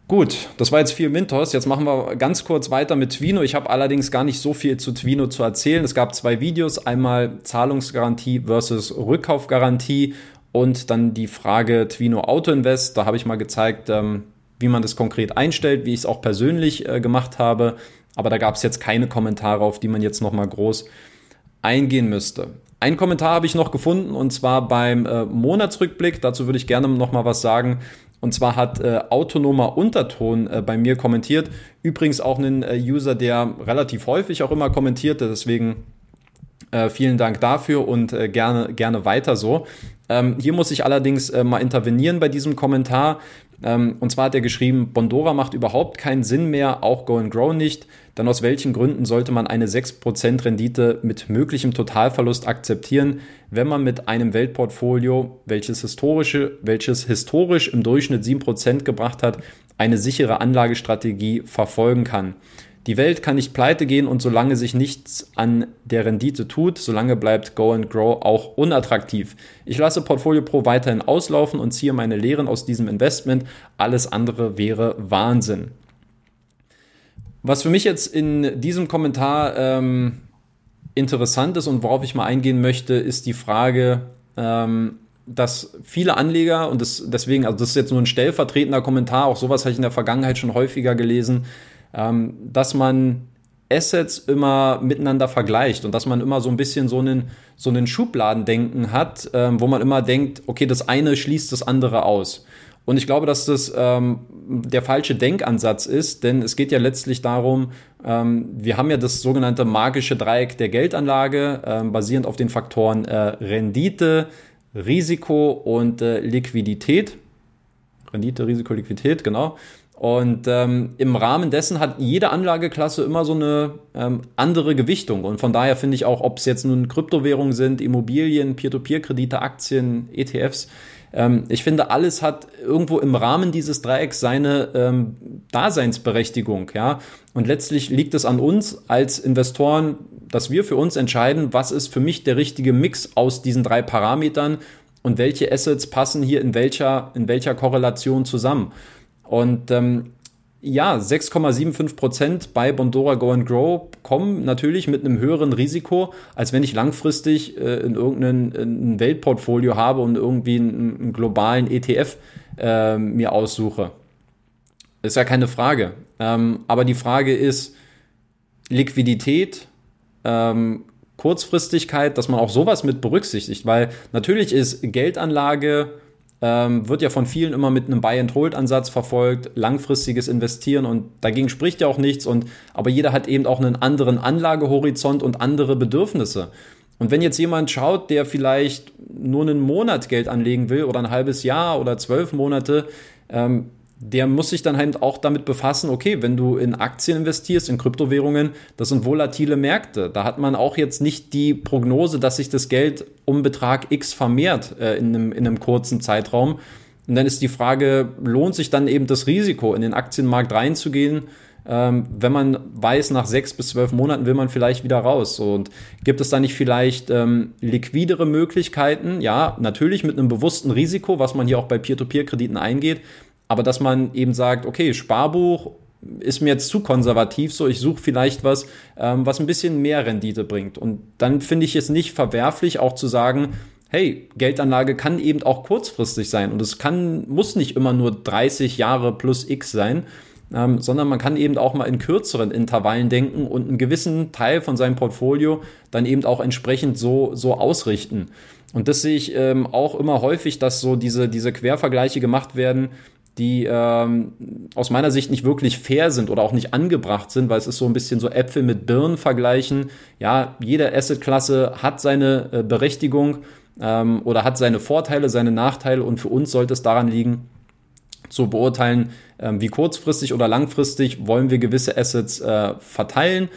Gut, das war jetzt viel Mintos. Jetzt machen wir ganz kurz weiter mit Twino. Ich habe allerdings gar nicht so viel zu Twino zu erzählen. Es gab zwei Videos, einmal Zahlungsgarantie versus Rückkaufgarantie und dann die Frage Twino Auto Invest. Da habe ich mal gezeigt, ähm, wie man das konkret einstellt, wie ich es auch persönlich äh, gemacht habe. Aber da gab es jetzt keine Kommentare, auf die man jetzt nochmal groß eingehen müsste. Ein Kommentar habe ich noch gefunden und zwar beim äh, Monatsrückblick. Dazu würde ich gerne nochmal was sagen. Und zwar hat äh, autonomer Unterton äh, bei mir kommentiert. Übrigens auch ein äh, User, der relativ häufig auch immer kommentierte. Deswegen äh, vielen Dank dafür und äh, gerne, gerne weiter so. Ähm, hier muss ich allerdings äh, mal intervenieren bei diesem Kommentar. Ähm, und zwar hat er geschrieben, Bondora macht überhaupt keinen Sinn mehr, auch Go and Grow nicht. Dann aus welchen Gründen sollte man eine 6% Rendite mit möglichem Totalverlust akzeptieren, wenn man mit einem Weltportfolio, welches, historische, welches historisch im Durchschnitt 7% gebracht hat, eine sichere Anlagestrategie verfolgen kann? Die Welt kann nicht pleite gehen und solange sich nichts an der Rendite tut, solange bleibt Go and Grow auch unattraktiv. Ich lasse Portfolio Pro weiterhin auslaufen und ziehe meine Lehren aus diesem Investment. Alles andere wäre Wahnsinn. Was für mich jetzt in diesem Kommentar ähm, interessant ist und worauf ich mal eingehen möchte, ist die Frage, ähm, dass viele Anleger, und das, deswegen, also das ist jetzt nur ein stellvertretender Kommentar, auch sowas habe ich in der Vergangenheit schon häufiger gelesen, ähm, dass man Assets immer miteinander vergleicht und dass man immer so ein bisschen so einen, so einen Schubladendenken hat, ähm, wo man immer denkt, okay, das eine schließt das andere aus. Und ich glaube, dass das ähm, der falsche Denkansatz ist, denn es geht ja letztlich darum, ähm, wir haben ja das sogenannte magische Dreieck der Geldanlage, ähm, basierend auf den Faktoren äh, Rendite, Risiko und äh, Liquidität. Rendite, Risiko, Liquidität, genau. Und ähm, im Rahmen dessen hat jede Anlageklasse immer so eine ähm, andere Gewichtung. Und von daher finde ich auch, ob es jetzt nun Kryptowährungen sind, Immobilien, Peer-to-Peer-Kredite, Aktien, ETFs, ähm, ich finde, alles hat irgendwo im Rahmen dieses Dreiecks seine ähm, Daseinsberechtigung. Ja? Und letztlich liegt es an uns als Investoren, dass wir für uns entscheiden, was ist für mich der richtige Mix aus diesen drei Parametern und welche Assets passen hier in welcher, in welcher Korrelation zusammen. Und ähm, ja, 6,75 Prozent bei Bondora Go and Grow kommen natürlich mit einem höheren Risiko, als wenn ich langfristig äh, in irgendein Weltportfolio habe und irgendwie einen, einen globalen ETF äh, mir aussuche. Ist ja keine Frage. Ähm, aber die Frage ist Liquidität, ähm, Kurzfristigkeit, dass man auch sowas mit berücksichtigt, weil natürlich ist Geldanlage ähm, wird ja von vielen immer mit einem Buy-and-Hold-Ansatz verfolgt, langfristiges Investieren und dagegen spricht ja auch nichts und aber jeder hat eben auch einen anderen Anlagehorizont und andere Bedürfnisse. Und wenn jetzt jemand schaut, der vielleicht nur einen Monat Geld anlegen will oder ein halbes Jahr oder zwölf Monate, ähm, der muss sich dann halt auch damit befassen, okay, wenn du in Aktien investierst, in Kryptowährungen, das sind volatile Märkte. Da hat man auch jetzt nicht die Prognose, dass sich das Geld um Betrag X vermehrt äh, in, einem, in einem kurzen Zeitraum. Und dann ist die Frage, lohnt sich dann eben das Risiko, in den Aktienmarkt reinzugehen, ähm, wenn man weiß, nach sechs bis zwölf Monaten will man vielleicht wieder raus. Und gibt es da nicht vielleicht ähm, liquidere Möglichkeiten? Ja, natürlich mit einem bewussten Risiko, was man hier auch bei Peer-to-Peer-Krediten eingeht aber dass man eben sagt, okay, Sparbuch ist mir jetzt zu konservativ, so ich suche vielleicht was, ähm, was ein bisschen mehr Rendite bringt. Und dann finde ich es nicht verwerflich, auch zu sagen, hey, Geldanlage kann eben auch kurzfristig sein und es kann, muss nicht immer nur 30 Jahre plus X sein, ähm, sondern man kann eben auch mal in kürzeren Intervallen denken und einen gewissen Teil von seinem Portfolio dann eben auch entsprechend so, so ausrichten. Und das sehe ich ähm, auch immer häufig, dass so diese, diese Quervergleiche gemacht werden, die ähm, aus meiner Sicht nicht wirklich fair sind oder auch nicht angebracht sind, weil es ist so ein bisschen so Äpfel mit Birnen vergleichen. Ja, jede Assetklasse hat seine äh, Berechtigung ähm, oder hat seine Vorteile, seine Nachteile und für uns sollte es daran liegen, zu beurteilen, ähm, wie kurzfristig oder langfristig wollen wir gewisse Assets äh, verteilen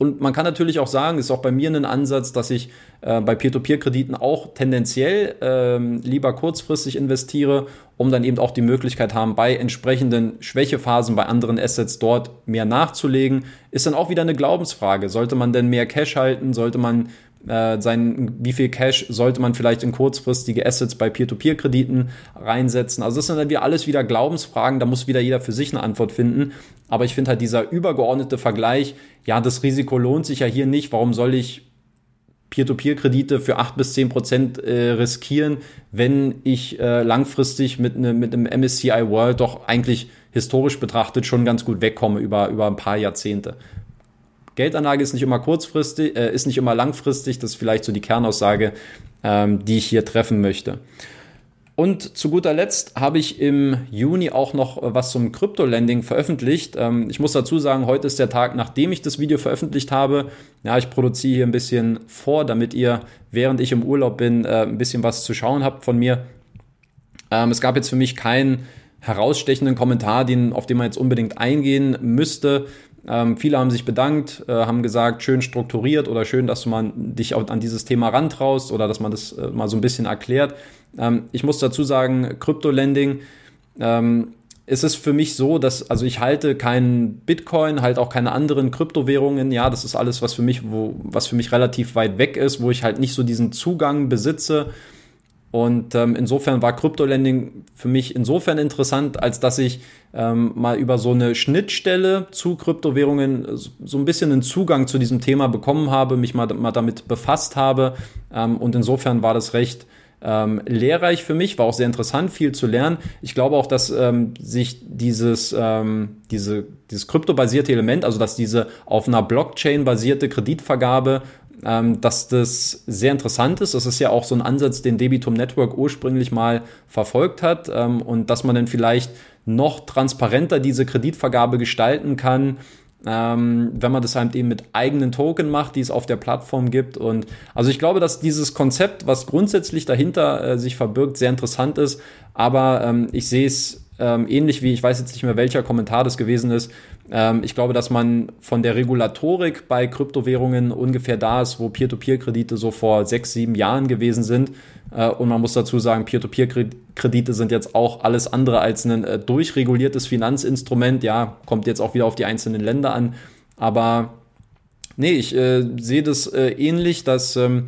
und man kann natürlich auch sagen, ist auch bei mir ein Ansatz, dass ich äh, bei Peer-to-Peer-Krediten auch tendenziell ähm, lieber kurzfristig investiere, um dann eben auch die Möglichkeit haben, bei entsprechenden Schwächephasen bei anderen Assets dort mehr nachzulegen. Ist dann auch wieder eine Glaubensfrage. Sollte man denn mehr Cash halten? Sollte man äh, sein, wie viel Cash sollte man vielleicht in kurzfristige Assets bei Peer-to-Peer-Krediten reinsetzen. Also das sind dann wieder alles wieder Glaubensfragen, da muss wieder jeder für sich eine Antwort finden. Aber ich finde halt dieser übergeordnete Vergleich, ja, das Risiko lohnt sich ja hier nicht, warum soll ich Peer-to-Peer-Kredite für acht bis zehn Prozent äh, riskieren, wenn ich äh, langfristig mit, ne, mit einem MSCI World doch eigentlich historisch betrachtet schon ganz gut wegkomme über, über ein paar Jahrzehnte. Geldanlage ist nicht immer kurzfristig, äh, ist nicht immer langfristig. Das ist vielleicht so die Kernaussage, ähm, die ich hier treffen möchte. Und zu guter Letzt habe ich im Juni auch noch was zum Krypto-Lending veröffentlicht. Ähm, ich muss dazu sagen, heute ist der Tag, nachdem ich das Video veröffentlicht habe. Ja, ich produziere hier ein bisschen vor, damit ihr, während ich im Urlaub bin, äh, ein bisschen was zu schauen habt von mir. Ähm, es gab jetzt für mich keinen herausstechenden Kommentar, auf den man jetzt unbedingt eingehen müsste. Ähm, viele haben sich bedankt, äh, haben gesagt, schön strukturiert oder schön, dass man dich auch an dieses Thema rantraust oder dass man das äh, mal so ein bisschen erklärt. Ähm, ich muss dazu sagen, Crypto-Lending, ähm, ist es für mich so, dass, also ich halte keinen Bitcoin, halt auch keine anderen Kryptowährungen. Ja, das ist alles, was für mich, wo, was für mich relativ weit weg ist, wo ich halt nicht so diesen Zugang besitze. Und ähm, insofern war Crypto-Lending für mich insofern interessant, als dass ich ähm, mal über so eine Schnittstelle zu Kryptowährungen so ein bisschen einen Zugang zu diesem Thema bekommen habe, mich mal, mal damit befasst habe. Ähm, und insofern war das recht ähm, lehrreich für mich, war auch sehr interessant, viel zu lernen. Ich glaube auch, dass ähm, sich dieses, ähm, diese, dieses kryptobasierte Element, also dass diese auf einer Blockchain basierte Kreditvergabe ähm, dass das sehr interessant ist. Das ist ja auch so ein Ansatz, den Debitum Network ursprünglich mal verfolgt hat ähm, und dass man dann vielleicht noch transparenter diese Kreditvergabe gestalten kann, ähm, wenn man das halt eben mit eigenen Token macht, die es auf der Plattform gibt. Und also ich glaube, dass dieses Konzept, was grundsätzlich dahinter äh, sich verbirgt, sehr interessant ist. Aber ähm, ich sehe es ähm, ähnlich wie, ich weiß jetzt nicht mehr, welcher Kommentar das gewesen ist. Ähm, ich glaube, dass man von der Regulatorik bei Kryptowährungen ungefähr da ist, wo Peer-to-Peer-Kredite so vor sechs, sieben Jahren gewesen sind. Äh, und man muss dazu sagen, Peer-to-Peer-Kredite sind jetzt auch alles andere als ein äh, durchreguliertes Finanzinstrument. Ja, kommt jetzt auch wieder auf die einzelnen Länder an. Aber nee, ich äh, sehe das äh, ähnlich, dass ähm,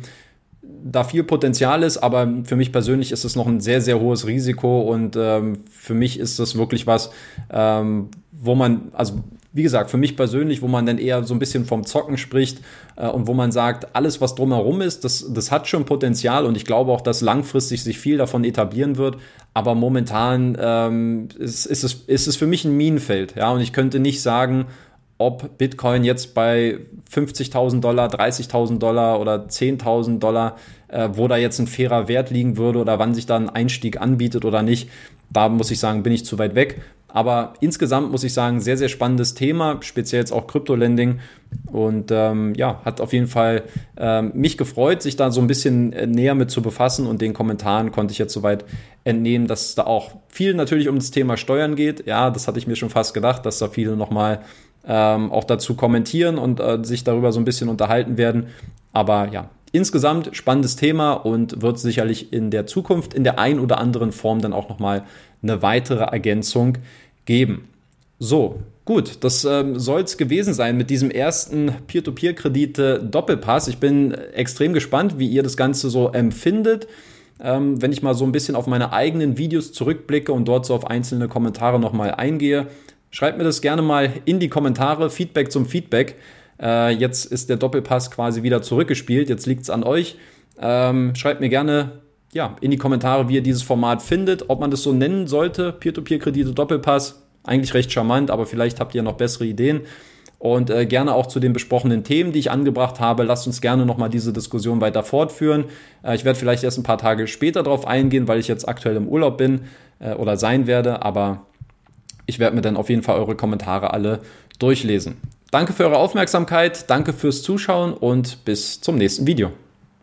da viel Potenzial ist, aber für mich persönlich ist es noch ein sehr, sehr hohes Risiko und ähm, für mich ist das wirklich was, ähm, wo man, also wie gesagt, für mich persönlich, wo man dann eher so ein bisschen vom Zocken spricht äh, und wo man sagt, alles, was drumherum ist, das, das hat schon Potenzial und ich glaube auch, dass langfristig sich viel davon etablieren wird. Aber momentan ähm, ist, ist, es, ist es für mich ein Minenfeld, ja, und ich könnte nicht sagen, ob Bitcoin jetzt bei 50.000 Dollar, 30.000 Dollar oder 10.000 Dollar, äh, wo da jetzt ein fairer Wert liegen würde oder wann sich da ein Einstieg anbietet oder nicht. Da muss ich sagen, bin ich zu weit weg. Aber insgesamt muss ich sagen, sehr, sehr spannendes Thema, speziell jetzt auch Krypto-Lending. Und ähm, ja, hat auf jeden Fall ähm, mich gefreut, sich da so ein bisschen äh, näher mit zu befassen. Und den Kommentaren konnte ich jetzt soweit entnehmen, dass da auch viel natürlich um das Thema Steuern geht. Ja, das hatte ich mir schon fast gedacht, dass da viele nochmal ähm, auch dazu kommentieren und äh, sich darüber so ein bisschen unterhalten werden. Aber ja, insgesamt spannendes Thema und wird sicherlich in der Zukunft in der ein oder anderen Form dann auch nochmal eine weitere Ergänzung geben. So, gut, das ähm, soll es gewesen sein mit diesem ersten Peer-to-Peer-Kredite-Doppelpass. Ich bin extrem gespannt, wie ihr das Ganze so empfindet. Ähm, wenn ich mal so ein bisschen auf meine eigenen Videos zurückblicke und dort so auf einzelne Kommentare nochmal eingehe, schreibt mir das gerne mal in die Kommentare. Feedback zum Feedback. Äh, jetzt ist der Doppelpass quasi wieder zurückgespielt. Jetzt liegt es an euch. Ähm, schreibt mir gerne ja, in die Kommentare, wie ihr dieses Format findet, ob man das so nennen sollte, Peer-to-Peer-Kredite Doppelpass. Eigentlich recht charmant, aber vielleicht habt ihr noch bessere Ideen. Und äh, gerne auch zu den besprochenen Themen, die ich angebracht habe. Lasst uns gerne nochmal diese Diskussion weiter fortführen. Äh, ich werde vielleicht erst ein paar Tage später darauf eingehen, weil ich jetzt aktuell im Urlaub bin äh, oder sein werde. Aber ich werde mir dann auf jeden Fall eure Kommentare alle durchlesen. Danke für eure Aufmerksamkeit, danke fürs Zuschauen und bis zum nächsten Video.